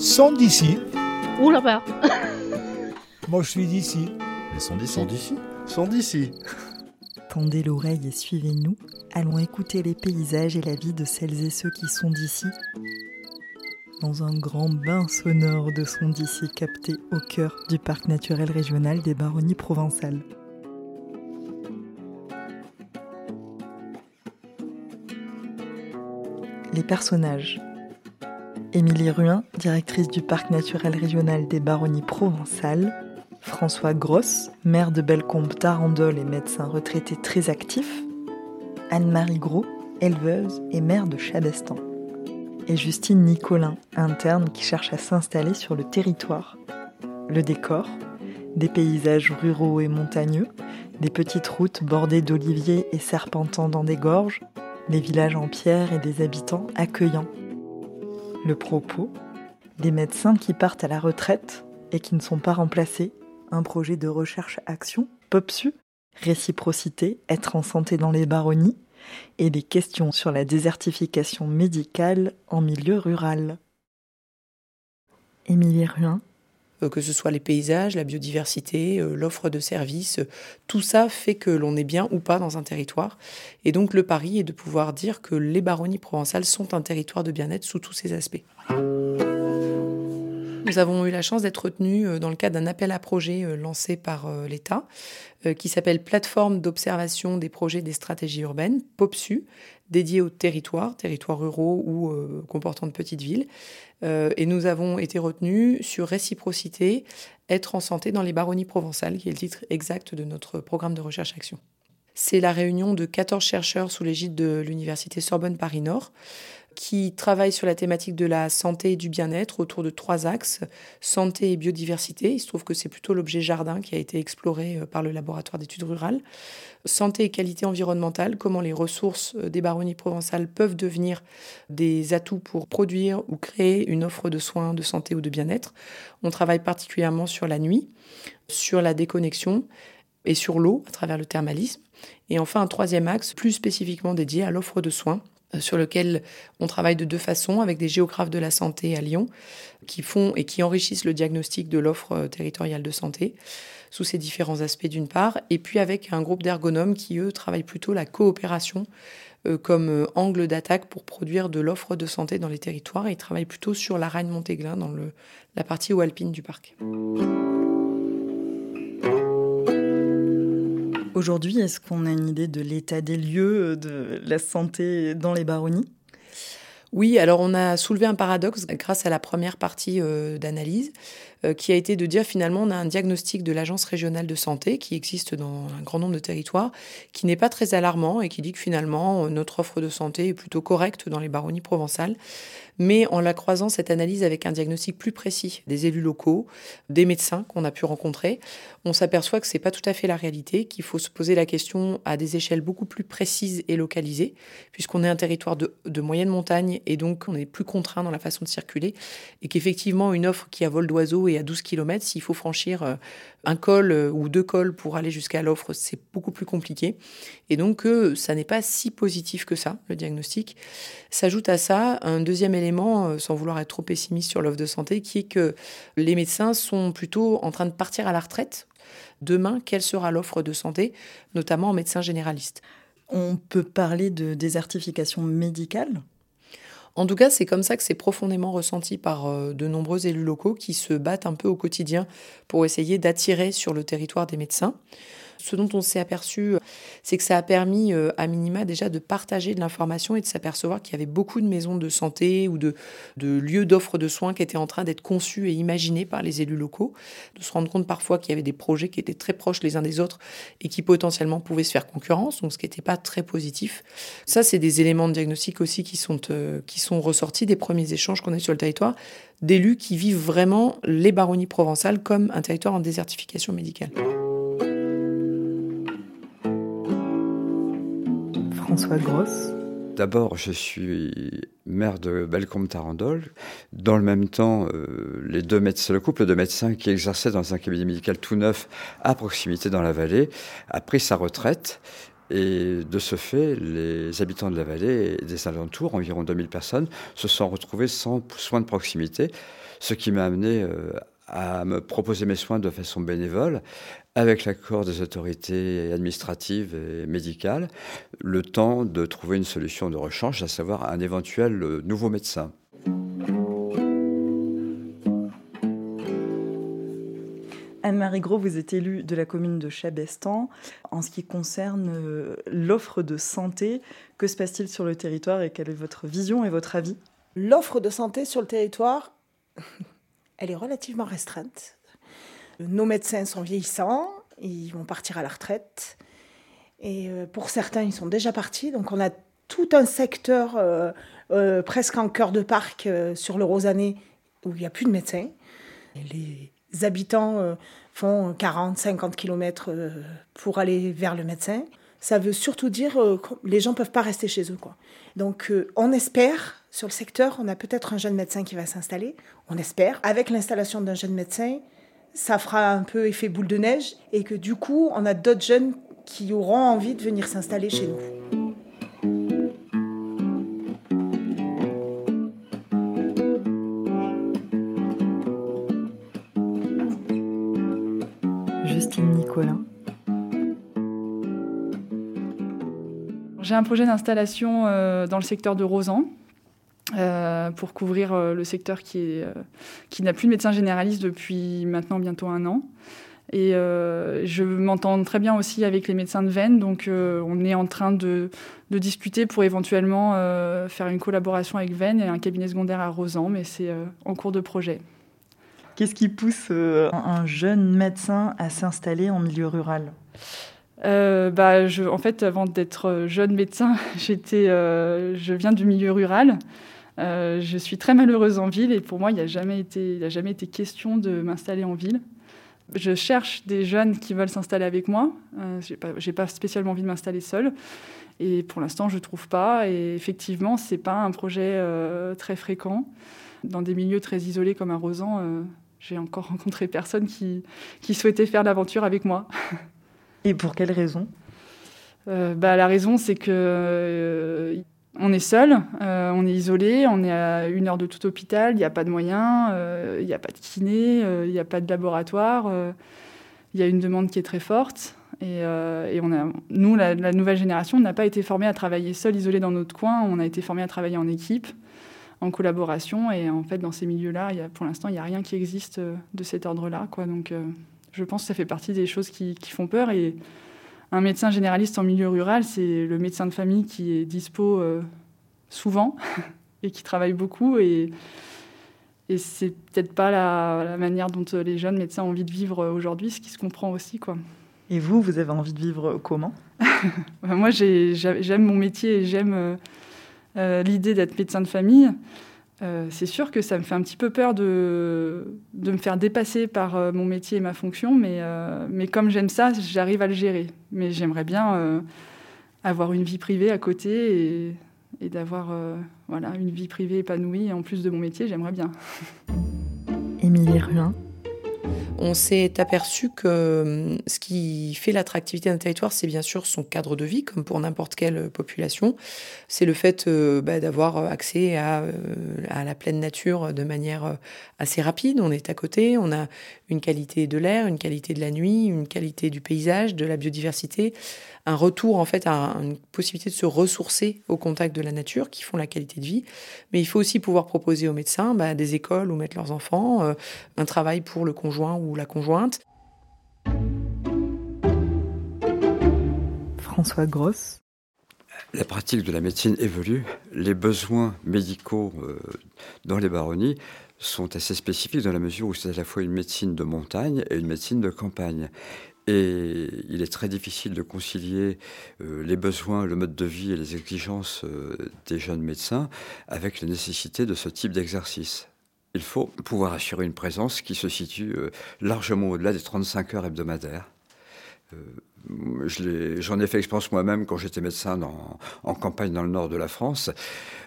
sont d'ici. Ouh là-bas Moi, je suis d'ici. Ils sont d'ici. Sont d'ici. Sont d'ici. Tendez l'oreille et suivez-nous. Allons écouter les paysages et la vie de celles et ceux qui sont d'ici. Dans un grand bain sonore de sons d'ici capté au cœur du parc naturel régional des Baronnies provençales. Les personnages. Émilie Ruin, directrice du parc naturel régional des Baronnies provençales. François Grosse, maire de Bellecombe-Tarandol et médecin retraité très actif. Anne-Marie Gros, éleveuse et maire de Chabestan. Et Justine Nicolin, interne qui cherche à s'installer sur le territoire. Le décor, des paysages ruraux et montagneux, des petites routes bordées d'oliviers et serpentant dans des gorges, des villages en pierre et des habitants accueillants. Le propos, des médecins qui partent à la retraite et qui ne sont pas remplacés, un projet de recherche-action, POPSU, réciprocité, être en santé dans les baronnies, et des questions sur la désertification médicale en milieu rural. Émilie Ruin, que ce soit les paysages, la biodiversité, euh, l'offre de services, euh, tout ça fait que l'on est bien ou pas dans un territoire. Et donc le pari est de pouvoir dire que les baronnies provençales sont un territoire de bien-être sous tous ses aspects. Nous avons eu la chance d'être retenus euh, dans le cadre d'un appel à projet lancé par l'État qui s'appelle Plateforme d'observation des projets des stratégies urbaines, POPSU, dédié aux territoires, territoires ruraux ou euh, comportant de petites villes. Euh, et nous avons été retenus sur réciprocité, être en santé dans les baronnies provençales, qui est le titre exact de notre programme de recherche-action. C'est la réunion de 14 chercheurs sous l'égide de l'Université Sorbonne Paris-Nord qui travaillent sur la thématique de la santé et du bien-être autour de trois axes, santé et biodiversité. Il se trouve que c'est plutôt l'objet jardin qui a été exploré euh, par le laboratoire d'études rurales. Santé et qualité environnementale, comment les ressources euh, des baronnies provençales peuvent devenir des atouts pour produire ou créer une offre de soins de santé ou de bien-être. On travaille particulièrement sur la nuit, sur la déconnexion et sur l'eau à travers le thermalisme. Et enfin, un troisième axe plus spécifiquement dédié à l'offre de soins sur lequel on travaille de deux façons avec des géographes de la santé à Lyon qui font et qui enrichissent le diagnostic de l'offre euh, territoriale de santé sous ces différents aspects d'une part, et puis avec un groupe d'ergonomes qui, eux, travaillent plutôt la coopération euh, comme angle d'attaque pour produire de l'offre de santé dans les territoires, et ils travaillent plutôt sur la Reine Montéglin dans la partie alpine du parc. Aujourd'hui, est-ce qu'on a une idée de l'état des lieux de la santé dans les baronnies? Oui, alors on a soulevé un paradoxe grâce à la première partie euh, d'analyse, euh, qui a été de dire finalement on a un diagnostic de l'agence régionale de santé qui existe dans un grand nombre de territoires, qui n'est pas très alarmant et qui dit que finalement notre offre de santé est plutôt correcte dans les baronnies provençales. Mais en la croisant cette analyse avec un diagnostic plus précis des élus locaux, des médecins qu'on a pu rencontrer, on s'aperçoit que c'est pas tout à fait la réalité, qu'il faut se poser la question à des échelles beaucoup plus précises et localisées, puisqu'on est un territoire de, de moyenne montagne et donc on est plus contraint dans la façon de circuler, et qu'effectivement une offre qui a vol d'oiseau à 12 km, s'il faut franchir euh, un col euh, ou deux cols pour aller jusqu'à l'offre, c'est beaucoup plus compliqué. Et donc, euh, ça n'est pas si positif que ça, le diagnostic. S'ajoute à ça un deuxième élément, sans vouloir être trop pessimiste sur l'offre de santé, qui est que les médecins sont plutôt en train de partir à la retraite. Demain, quelle sera l'offre de santé, notamment en médecins généralistes On peut parler de désertification médicale? En tout cas, c'est comme ça que c'est profondément ressenti par euh, de nombreux élus locaux qui se battent un peu au quotidien pour essayer d'attirer sur le territoire des médecins. Ce dont on s'est aperçu, c'est que ça a permis euh, à minima déjà de partager de l'information et de s'apercevoir qu'il y avait beaucoup de maisons de santé ou de, de lieux d'offres de soins qui étaient en train d'être conçus et imaginés par les élus locaux, de se rendre compte parfois qu'il y avait des projets qui étaient très proches les uns des autres et qui potentiellement pouvaient se faire concurrence, donc ce qui n'était pas très positif. Ça, c'est des éléments de diagnostic aussi qui sont, euh, qui sont ressortis des premiers échanges qu'on a sur le territoire d'élus qui vivent vraiment les baronnies provençales comme un territoire en désertification médicale. François Grosse. D'abord, je suis maire de Bellecombe-Tarandol. Dans le même temps, euh, les deux médecins, le couple de médecins qui exerçait dans un cabinet médical tout neuf à proximité dans la vallée a pris sa retraite Et de ce fait, les habitants de la vallée et des alentours, environ 2000 personnes, se sont retrouvés sans soins de proximité, ce qui m'a amené euh, à me proposer mes soins de façon bénévole, avec l'accord des autorités administratives et médicales, le temps de trouver une solution de rechange, à savoir un éventuel euh, nouveau médecin. Anne-Marie Gros, vous êtes élue de la commune de Chabestan. En ce qui concerne euh, l'offre de santé, que se passe-t-il sur le territoire et quelle est votre vision et votre avis? L'offre de santé sur le territoire, elle est relativement restreinte. Nos médecins sont vieillissants, ils vont partir à la retraite. Et euh, pour certains, ils sont déjà partis. Donc on a tout un secteur euh, presque en cœur de parc sur le Rosané où il n'y a plus de médecins. Les habitants euh, font 40, 50 km pour aller vers le médecin. Ça veut surtout dire que euh, les gens ne peuvent pas rester chez eux. Quoi. Donc euh, on espère, sur le secteur, on a peut-être un jeune médecin qui va s'installer. On espère. Avec l'installation d'un jeune médecin, ça fera un peu effet boule de neige et que du coup, on a d'autres jeunes qui auront envie de venir s'installer chez nous. J'ai un projet d'installation euh, dans le secteur de Rosan. Euh, pour couvrir euh, le secteur qui, qui n'a plus de médecin généraliste depuis maintenant bientôt un an. Et je m'entends très bien aussi avec les médecins de Vennes, donc on est en train de, de discuter pour éventuellement faire une collaboration avec Vennes et un cabinet secondaire à Rosan, mais c'est en cours de projet. Qu'est-ce qui pousse un jeune médecin à s'installer en milieu rural? Euh, bah, je, en fait, avant d'être jeune médecin, j'étais, euh, je viens du milieu rural. Euh, je suis très malheureuse en ville et pour moi, il n'a jamais, été, jamais été question de m'installer en ville. Je cherche des jeunes qui veulent s'installer avec moi. je n'ai pas, pas, spécialement envie de m'installer seule. Et pour l'instant, je ne trouve pas. Et effectivement, ce n'est pas un projet très fréquent. Dans des milieux très isolés comme un Rosan, j'ai encore rencontré personne qui, qui souhaitait faire l'aventure avec moi. Et pour quelle raison? Euh, bah, La raison, c'est que euh, on est seul, euh, on est isolé, on est à une heure de tout hôpital, il n'y a pas de moyens, il n'y a pas de kiné, il n'y a pas de laboratoire, il y a une demande qui est très forte. Et, on a, nous, la, nouvelle génération, n'a pas été formée à travailler seul, isolé dans notre coin, on a été formé à travailler en équipe, en collaboration. Et en fait, dans ces milieux-là, pour l'instant, il n'y a rien qui existe de cet ordre-là. Donc, je pense que ça fait partie des choses qui, font peur. Et un médecin généraliste en milieu rural, c'est le médecin de famille qui est dispo euh, souvent et qui travaille beaucoup. Et, et c'est peut-être pas la, manière dont les jeunes médecins ont envie de vivre aujourd'hui, ce qui se comprend aussi. Quoi. Et vous, vous avez envie de vivre comment? Moi, j'aime mon métier et j'aime euh, euh, l'idée d'être médecin de famille. Euh, c'est sûr que ça me fait un petit peu peur de, me faire dépasser par euh, mon métier et ma fonction, euh, mais, comme j'aime ça, j'arrive à le gérer. Mais j'aimerais bien avoir une vie privée à côté et, d'avoir voilà, une vie privée épanouie en plus de mon métier, j'aimerais bien. Émilie Ruin, on s'est aperçu que hum, ce qui fait l'attractivité d'un territoire, c'est bien sûr son cadre de vie, comme pour n'importe quelle population. C'est le fait euh, bah, d'avoir accès euh, à, la pleine nature de manière euh, assez rapide. On est à côté, on a une qualité de l'air, une qualité de la nuit, une qualité du paysage, de la biodiversité, un retour en fait à une possibilité de se ressourcer au contact de la nature qui font la qualité de vie. Mais il faut aussi pouvoir proposer aux médecins bah, des écoles où mettre leurs enfants, euh, un travail pour le conjoint ou la conjointe. François Grosse. La pratique de la médecine évolue. Les besoins médicaux euh, dans les baronnies sont assez spécifiques dans la mesure où c'est à la fois une médecine de montagne et une médecine de campagne. Et il est très difficile de concilier euh, les besoins, le mode de vie et les exigences euh, des jeunes médecins avec la nécessité de ce type d'exercice. Il faut pouvoir assurer une présence qui se situe euh, largement au-delà des 35 heures hebdomadaires. J'en ai, fait expérience moi-même quand j'étais médecin en campagne dans le nord de la France.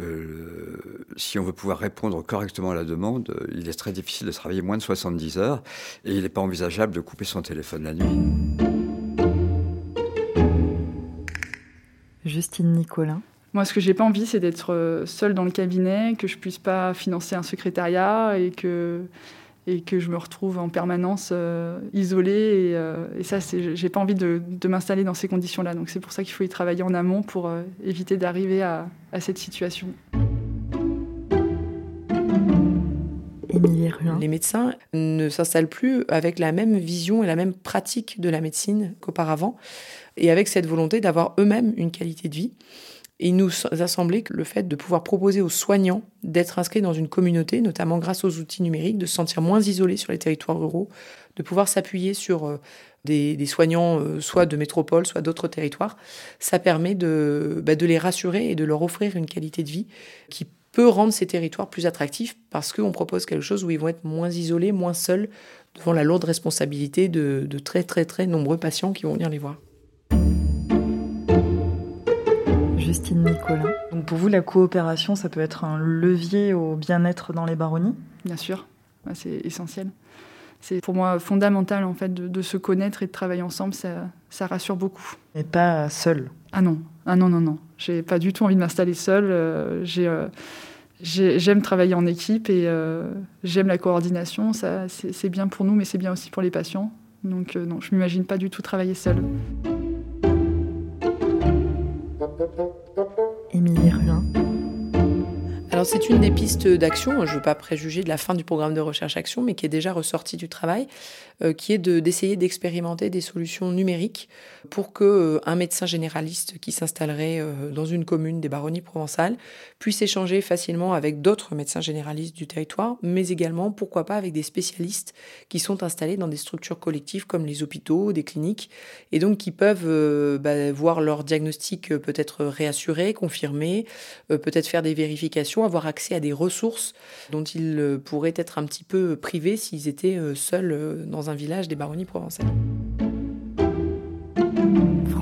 Euh, si on veut pouvoir répondre correctement à la demande, euh, il est très difficile de travailler moins de 70 heures et il n'est pas envisageable de couper son téléphone la nuit. Justine Nicolin. Moi, ce que j'ai pas envie, c'est d'être seule dans le cabinet, que je puisse pas financer un secrétariat et que et que je me retrouve en permanence euh, isolée. Et, euh, et ça, j'ai pas envie de, de m'installer dans ces conditions-là. Donc c'est pour ça qu'il faut y travailler en amont pour euh, éviter d'arriver à, à, cette situation. Les médecins ne s'installent plus avec la même vision et la même pratique de la médecine qu'auparavant, et avec cette volonté d'avoir eux-mêmes une qualité de vie. Et il nous a semblé que le fait de pouvoir proposer aux soignants d'être inscrits dans une communauté, notamment grâce aux outils numériques, de se sentir moins isolés sur les territoires ruraux, de pouvoir s'appuyer sur euh, des, soignants euh, soit de métropole, soit d'autres territoires, ça permet de, bah, de les rassurer et de leur offrir une qualité de vie qui peut rendre ces territoires plus attractifs parce qu'on propose quelque chose où ils vont être moins isolés, moins seuls devant la lourde responsabilité de, très très nombreux patients qui vont venir les voir. Justine Nicolas. Donc pour vous, la coopération, ça peut être un levier au bien-être dans les baronnies Bien sûr, c'est essentiel. C'est pour moi fondamental en fait de, se connaître et de travailler ensemble, ça, ça rassure beaucoup. Et pas seul Ah non, ah non, non, non. J'ai pas du tout envie de m'installer seule. Euh, euh, j'aime travailler en équipe et euh, j'aime la coordination. Ça, c'est bien pour nous, mais c'est bien aussi pour les patients. Donc non, je m'imagine pas du tout travailler seule. Émilie. Alors c'est une des pistes d'action, je ne veux pas préjuger de la fin du programme de recherche-action, mais qui est déjà ressortie du travail, euh, qui est d'essayer d'expérimenter des solutions numériques pour que euh, un médecin généraliste qui s'installerait euh, dans une commune des baronnies provençales puisse échanger facilement avec d'autres médecins généralistes du territoire, mais également, pourquoi pas, avec des spécialistes qui sont installés dans des structures collectives comme les hôpitaux, des cliniques, et donc qui peuvent bah, voir leur diagnostic peut-être réassuré, confirmé, peut-être faire des vérifications, avoir accès à des ressources dont ils pourraient être un petit peu privés s'ils étaient seuls dans un village des baronnies provençales.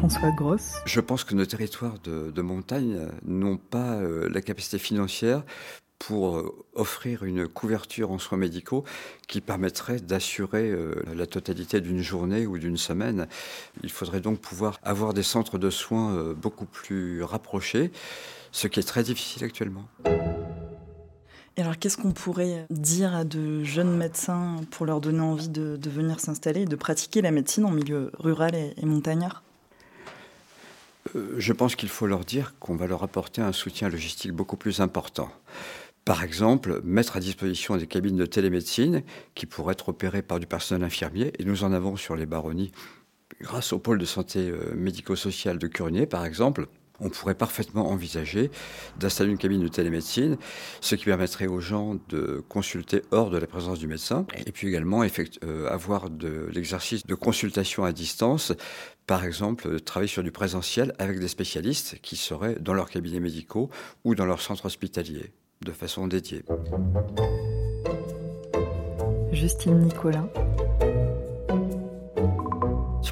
François Grosse. Je pense que nos territoires de, montagne n'ont pas euh, la capacité financière pour euh, offrir une couverture en soins médicaux qui permettrait d'assurer euh, la totalité d'une journée ou d'une semaine. Il faudrait donc pouvoir avoir des centres de soins beaucoup plus rapprochés, ce qui est très difficile actuellement. Et alors, qu'est-ce qu'on pourrait dire à de jeunes médecins pour leur donner envie de, venir s'installer et de pratiquer la médecine en milieu rural et, montagnard? Euh, Je pense qu'il faut leur dire qu'on va leur apporter un soutien logistique beaucoup plus important. Par exemple, mettre à disposition des cabines de télémédecine qui pourraient être opérées par du personnel infirmier, et nous en avons sur les baronnies grâce au pôle de santé euh, médico-sociale de Curnier, par exemple on pourrait parfaitement envisager d'installer une cabine de télémédecine, ce qui permettrait aux gens de consulter hors de la présence du médecin, et puis également euh, avoir de l'exercice de consultation à distance, par exemple travailler sur du présentiel avec des spécialistes qui seraient dans leurs cabinets médicaux ou dans leur centre hospitalier, de façon dédiée. Justine Nicolas.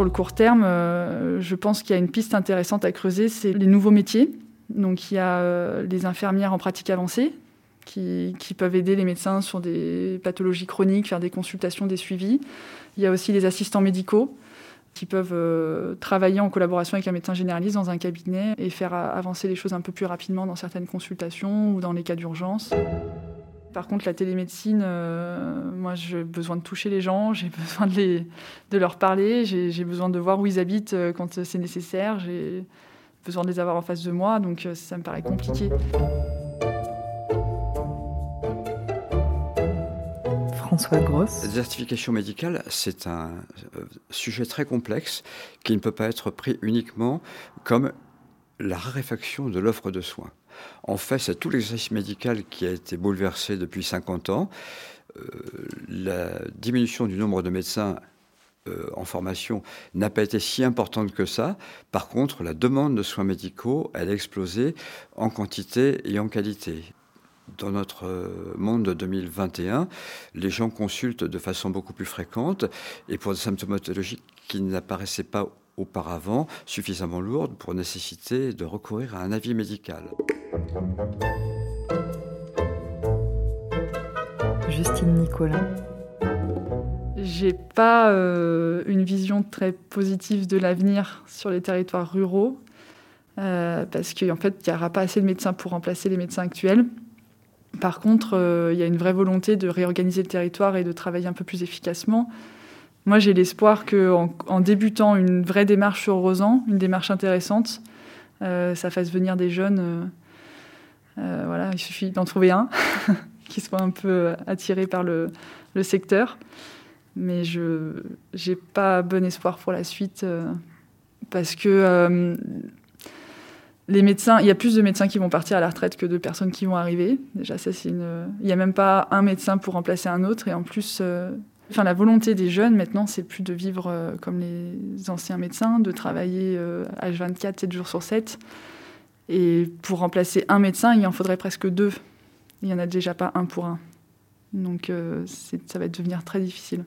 Sur le court terme, euh, je pense qu'il y a une piste intéressante à creuser, c'est les nouveaux métiers. Donc il y a euh, les infirmières en pratique avancée qui, peuvent aider les médecins sur des pathologies chroniques, faire des consultations, des suivis. Il y a aussi les assistants médicaux qui peuvent euh, travailler en collaboration avec un médecin généraliste dans un cabinet et faire avancer les choses un peu plus rapidement dans certaines consultations ou dans les cas d'urgence. Par contre, la télémédecine, euh, moi, j'ai besoin de toucher les gens, j'ai besoin de, les, de, leur parler, j'ai besoin de voir où ils habitent euh, quand c'est nécessaire, j'ai besoin de les avoir en face de moi, donc euh, ça me paraît compliqué. François Grosse. La désertification médicale, c'est un sujet très complexe qui ne peut pas être pris uniquement comme la raréfaction de l'offre de soins. En fait, c'est tout l'exercice médical qui a été bouleversé depuis 50 ans. Euh, la diminution du nombre de médecins euh, en formation n'a pas été si importante que ça. Par contre, la demande de soins médicaux, elle a explosé en quantité et en qualité. Dans notre euh, monde de 2021, les gens consultent de façon beaucoup plus fréquente et pour des symptomatologies qui n'apparaissaient pas auparavant suffisamment lourde pour nécessiter de recourir à un avis médical. Justine Nicolas. J'ai pas euh, une vision très positive de l'avenir sur les territoires ruraux. parce qu'en fait, il n'y aura pas assez de médecins pour remplacer les médecins actuels. Par contre, il y a une vraie volonté de réorganiser le territoire et de travailler un peu plus efficacement. Moi, j'ai l'espoir qu'en en, débutant une vraie démarche sur Rosan, une démarche intéressante, ça fasse venir des jeunes. Voilà, il suffit d'en trouver un qui soit un peu attiré par le, le secteur. Mais je n'ai pas bon espoir pour la suite euh, parce que euh, les médecins, il y a plus de médecins qui vont partir à la retraite que de personnes qui vont arriver. Déjà, c'est. Il n'y a même pas un médecin pour remplacer un autre. Et en plus, euh, enfin, la volonté des jeunes maintenant, c'est plus de vivre comme les anciens médecins, de travailler H24, 7 jours sur 7. Et pour remplacer un médecin, il en faudrait presque deux. Il n'y en a déjà pas un pour un. Donc euh, ça va devenir très difficile.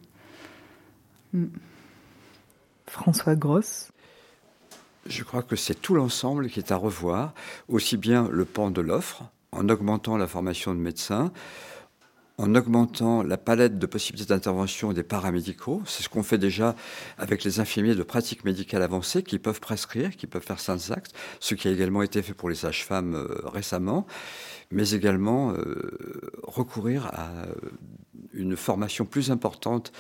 Mm. François Grosse. Je crois que c'est tout l'ensemble qui est à revoir, aussi bien le pan de l'offre, en augmentant la formation de médecins, en augmentant la palette de possibilités d'intervention des paramédicaux. C'est ce qu'on fait déjà avec les infirmiers de pratique médicale avancée qui peuvent prescrire, qui peuvent faire certains actes, ce qui a également été fait pour les sages-femmes euh, récemment, mais également euh, recourir à une formation plus importante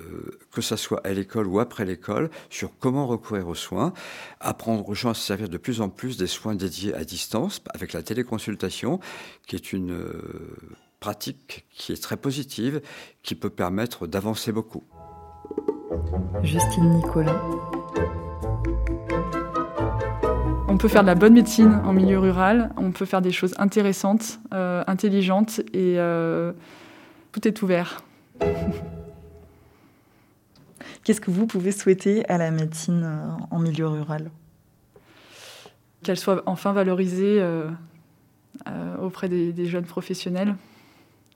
euh, que ce soit à l'école ou après l'école, sur comment recourir aux soins, apprendre aux gens à se servir de plus en plus des soins dédiés à distance, avec la téléconsultation, qui est une pratique qui est très positive, qui peut permettre d'avancer beaucoup. Justine Nicolas. On peut faire de la bonne médecine en milieu rural, on peut faire des choses intéressantes, euh, intelligentes et euh, tout est ouvert. Qu'est-ce que vous pouvez souhaiter à la médecine euh, en milieu rural? Qu'elle soit enfin valorisée auprès des jeunes professionnels.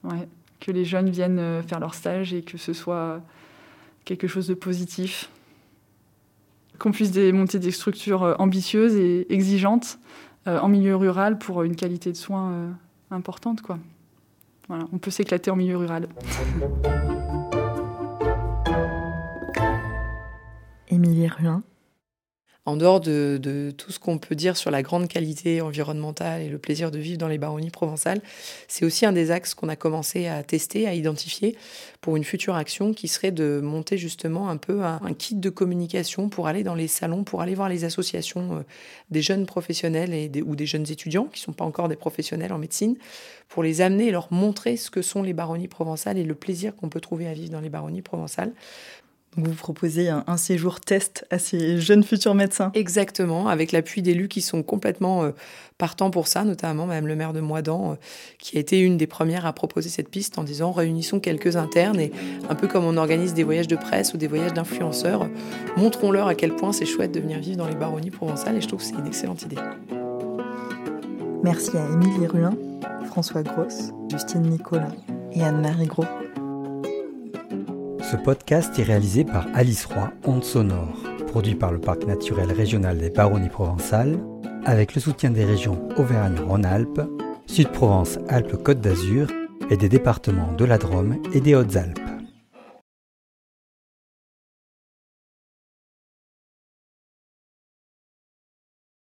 Ouais, que les jeunes viennent euh, faire leur stage et que ce soit quelque chose de positif. Qu'on puisse monter des structures euh, ambitieuses et exigeantes euh, en milieu rural pour une qualité de soins importante. Quoi. Voilà, on peut s'éclater en milieu rural. Émilie Ruin en dehors de, tout ce qu'on peut dire sur la grande qualité environnementale et le plaisir de vivre dans les baronnies provençales, c'est aussi un des axes qu'on a commencé à tester, à identifier pour une future action qui serait de monter justement un peu un, kit de communication pour aller dans les salons, pour aller voir les associations euh, des jeunes professionnels ou des jeunes étudiants qui ne sont pas encore des professionnels en médecine, pour les amener et leur montrer ce que sont les baronnies provençales et le plaisir qu'on peut trouver à vivre dans les baronnies provençales vous proposez un, séjour test à ces jeunes futurs médecins. Exactement, avec l'appui d'élus qui sont complètement euh, partants pour ça, notamment Madame le maire de Moidan, euh, qui a été une des premières à proposer cette piste en disant réunissons quelques internes et un peu comme on organise des voyages de presse ou des voyages d'influenceurs, montrons-leur à quel point c'est chouette de venir vivre dans les baronnies provençales et je trouve que c'est une excellente idée. Merci à Émilie Ruin, François Grosse, Justine Nicolas et Anne-Marie Gros. Ce podcast est réalisé par Alice Roy, Onde Sonore, produit par le Parc naturel régional des Baronnies provençales, avec le soutien des régions Auvergne-Rhône-Alpes, Sud-Provence-Alpes-Côte d'Azur et des départements de la Drôme et des Hautes-Alpes.